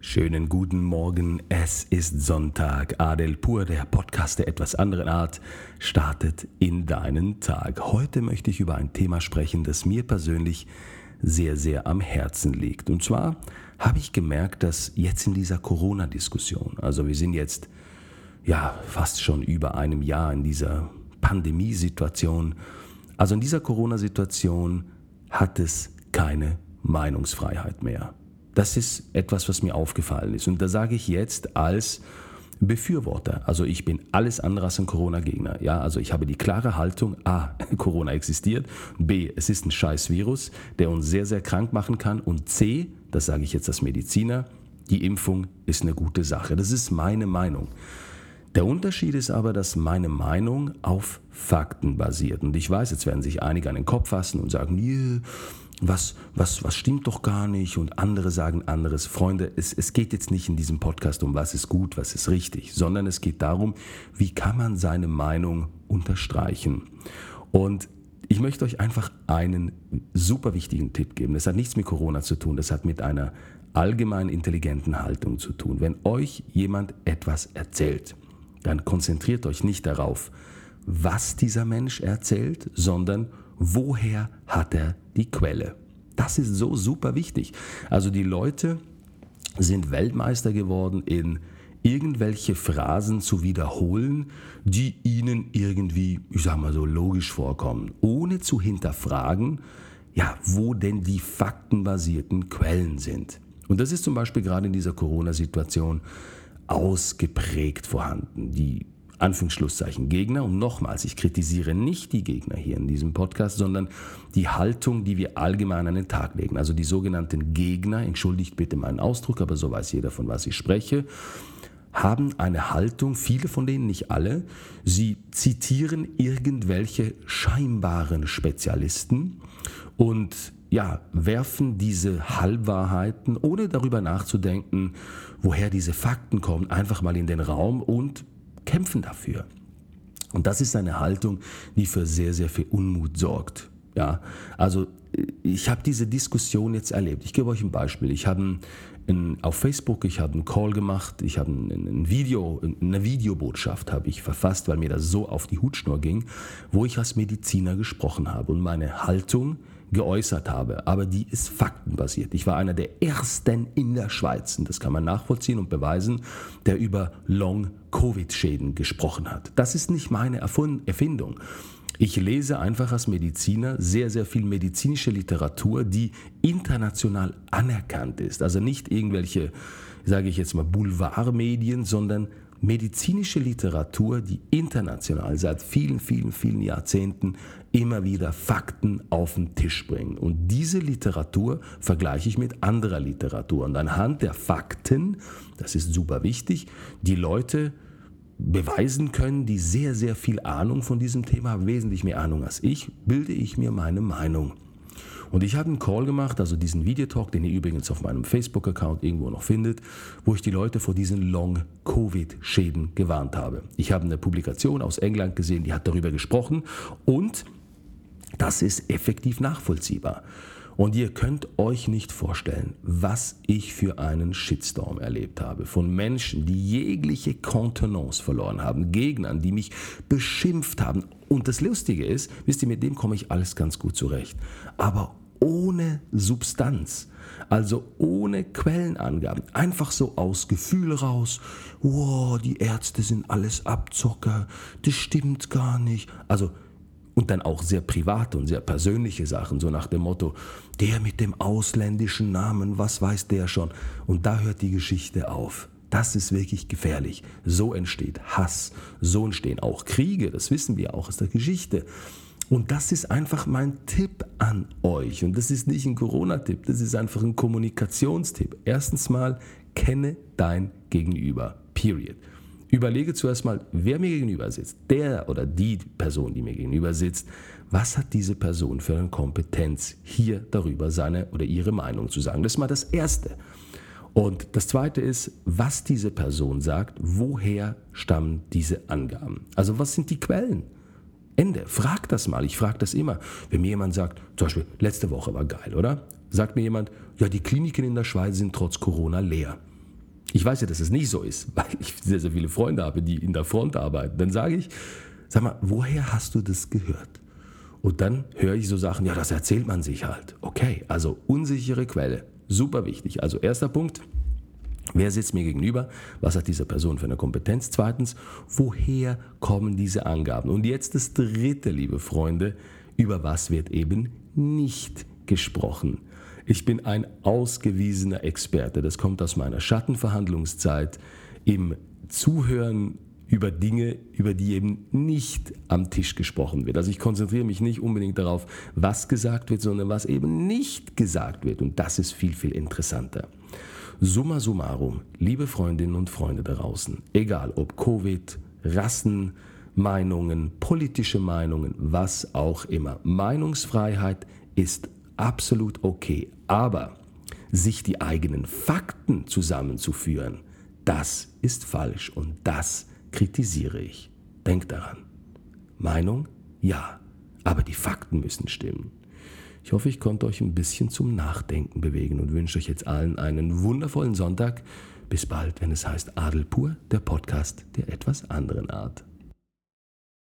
Schönen guten Morgen, es ist Sonntag. Adel Pur, der Podcast der etwas anderen Art, startet in deinen Tag. Heute möchte ich über ein Thema sprechen, das mir persönlich sehr, sehr am Herzen liegt. Und zwar habe ich gemerkt, dass jetzt in dieser Corona-Diskussion, also wir sind jetzt ja fast schon über einem Jahr in dieser Pandemiesituation, also in dieser Corona-Situation hat es keine Meinungsfreiheit mehr. Das ist etwas, was mir aufgefallen ist. Und da sage ich jetzt als Befürworter. Also ich bin alles andere als ein Corona-Gegner. Ja, also ich habe die klare Haltung, A, Corona existiert, B, es ist ein scheiß Virus, der uns sehr, sehr krank machen kann und C, das sage ich jetzt als Mediziner, die Impfung ist eine gute Sache. Das ist meine Meinung. Der Unterschied ist aber, dass meine Meinung auf Fakten basiert. Und ich weiß, jetzt werden sich einige an den Kopf fassen und sagen, was, was, was stimmt doch gar nicht und andere sagen anderes. Freunde, es, es geht jetzt nicht in diesem Podcast um, was ist gut, was ist richtig, sondern es geht darum, wie kann man seine Meinung unterstreichen. Und ich möchte euch einfach einen super wichtigen Tipp geben. Das hat nichts mit Corona zu tun, das hat mit einer allgemein intelligenten Haltung zu tun. Wenn euch jemand etwas erzählt, dann konzentriert euch nicht darauf, was dieser Mensch erzählt, sondern woher hat er die Quelle. Das ist so super wichtig. Also die Leute sind Weltmeister geworden in irgendwelche Phrasen zu wiederholen, die ihnen irgendwie, ich sag mal so, logisch vorkommen, ohne zu hinterfragen, ja, wo denn die faktenbasierten Quellen sind. Und das ist zum Beispiel gerade in dieser Corona-Situation ausgeprägt vorhanden. Die Anführungsschlusszeichen Gegner. Und nochmals, ich kritisiere nicht die Gegner hier in diesem Podcast, sondern die Haltung, die wir allgemein an den Tag legen. Also die sogenannten Gegner, entschuldigt bitte meinen Ausdruck, aber so weiß jeder, von was ich spreche, haben eine Haltung, viele von denen, nicht alle, sie zitieren irgendwelche scheinbaren Spezialisten und ja, werfen diese Halbwahrheiten, ohne darüber nachzudenken, woher diese Fakten kommen, einfach mal in den Raum und kämpfen dafür. Und das ist eine Haltung, die für sehr, sehr viel Unmut sorgt. Ja, also ich habe diese Diskussion jetzt erlebt. Ich gebe euch ein Beispiel. Ich habe auf Facebook, ich habe einen Call gemacht, ich habe ein, Video, eine Videobotschaft habe ich verfasst, weil mir das so auf die Hutschnur ging, wo ich als Mediziner gesprochen habe und meine Haltung geäußert habe, aber die ist faktenbasiert. Ich war einer der ersten in der Schweiz, und das kann man nachvollziehen und beweisen, der über Long-Covid-Schäden gesprochen hat. Das ist nicht meine Erfindung. Ich lese einfach als Mediziner sehr, sehr viel medizinische Literatur, die international anerkannt ist. Also nicht irgendwelche, sage ich jetzt mal, Boulevardmedien, sondern medizinische Literatur, die international seit vielen, vielen, vielen Jahrzehnten immer wieder Fakten auf den Tisch bringen. Und diese Literatur vergleiche ich mit anderer Literatur. Und anhand der Fakten, das ist super wichtig, die Leute beweisen können, die sehr, sehr viel Ahnung von diesem Thema haben, wesentlich mehr Ahnung als ich, bilde ich mir meine Meinung. Und ich habe einen Call gemacht, also diesen Videotalk, den ihr übrigens auf meinem Facebook-Account irgendwo noch findet, wo ich die Leute vor diesen Long-Covid-Schäden gewarnt habe. Ich habe eine Publikation aus England gesehen, die hat darüber gesprochen und das ist effektiv nachvollziehbar. Und ihr könnt euch nicht vorstellen, was ich für einen Shitstorm erlebt habe. Von Menschen, die jegliche Kontenance verloren haben, Gegnern, die mich beschimpft haben. Und das Lustige ist, wisst ihr, mit dem komme ich alles ganz gut zurecht. Aber ohne Substanz. Also ohne Quellenangaben. Einfach so aus Gefühl raus. Wow, die Ärzte sind alles Abzocker. Das stimmt gar nicht. Also und dann auch sehr private und sehr persönliche Sachen, so nach dem Motto, der mit dem ausländischen Namen, was weiß der schon? Und da hört die Geschichte auf. Das ist wirklich gefährlich. So entsteht Hass, so entstehen auch Kriege, das wissen wir auch aus der Geschichte. Und das ist einfach mein Tipp an euch. Und das ist nicht ein Corona-Tipp, das ist einfach ein Kommunikationstipp. Erstens mal, kenne dein Gegenüber. Period überlege zuerst mal, wer mir gegenüber sitzt, der oder die Person, die mir gegenüber sitzt, was hat diese Person für eine Kompetenz, hier darüber seine oder ihre Meinung zu sagen. Das ist mal das Erste. Und das Zweite ist, was diese Person sagt, woher stammen diese Angaben? Also was sind die Quellen? Ende. Frag das mal. Ich frage das immer. Wenn mir jemand sagt, zum Beispiel, letzte Woche war geil, oder? Sagt mir jemand, ja, die Kliniken in der Schweiz sind trotz Corona leer. Ich weiß ja, dass es nicht so ist, weil ich sehr, sehr viele Freunde habe, die in der Front arbeiten. Dann sage ich, sag mal, woher hast du das gehört? Und dann höre ich so Sachen, ja, das erzählt man sich halt. Okay, also unsichere Quelle, super wichtig. Also erster Punkt, wer sitzt mir gegenüber? Was hat diese Person für eine Kompetenz? Zweitens, woher kommen diese Angaben? Und jetzt das dritte, liebe Freunde, über was wird eben nicht gesprochen? Ich bin ein ausgewiesener Experte. Das kommt aus meiner Schattenverhandlungszeit im Zuhören über Dinge, über die eben nicht am Tisch gesprochen wird. Also ich konzentriere mich nicht unbedingt darauf, was gesagt wird, sondern was eben nicht gesagt wird. Und das ist viel, viel interessanter. Summa summarum, liebe Freundinnen und Freunde da draußen, egal ob Covid, Rassen, Meinungen, politische Meinungen, was auch immer. Meinungsfreiheit ist absolut okay. Aber sich die eigenen Fakten zusammenzuführen, das ist falsch und das kritisiere ich. Denkt daran. Meinung? Ja. Aber die Fakten müssen stimmen. Ich hoffe, ich konnte euch ein bisschen zum Nachdenken bewegen und wünsche euch jetzt allen einen wundervollen Sonntag. Bis bald, wenn es heißt Adel pur, der Podcast der etwas anderen Art.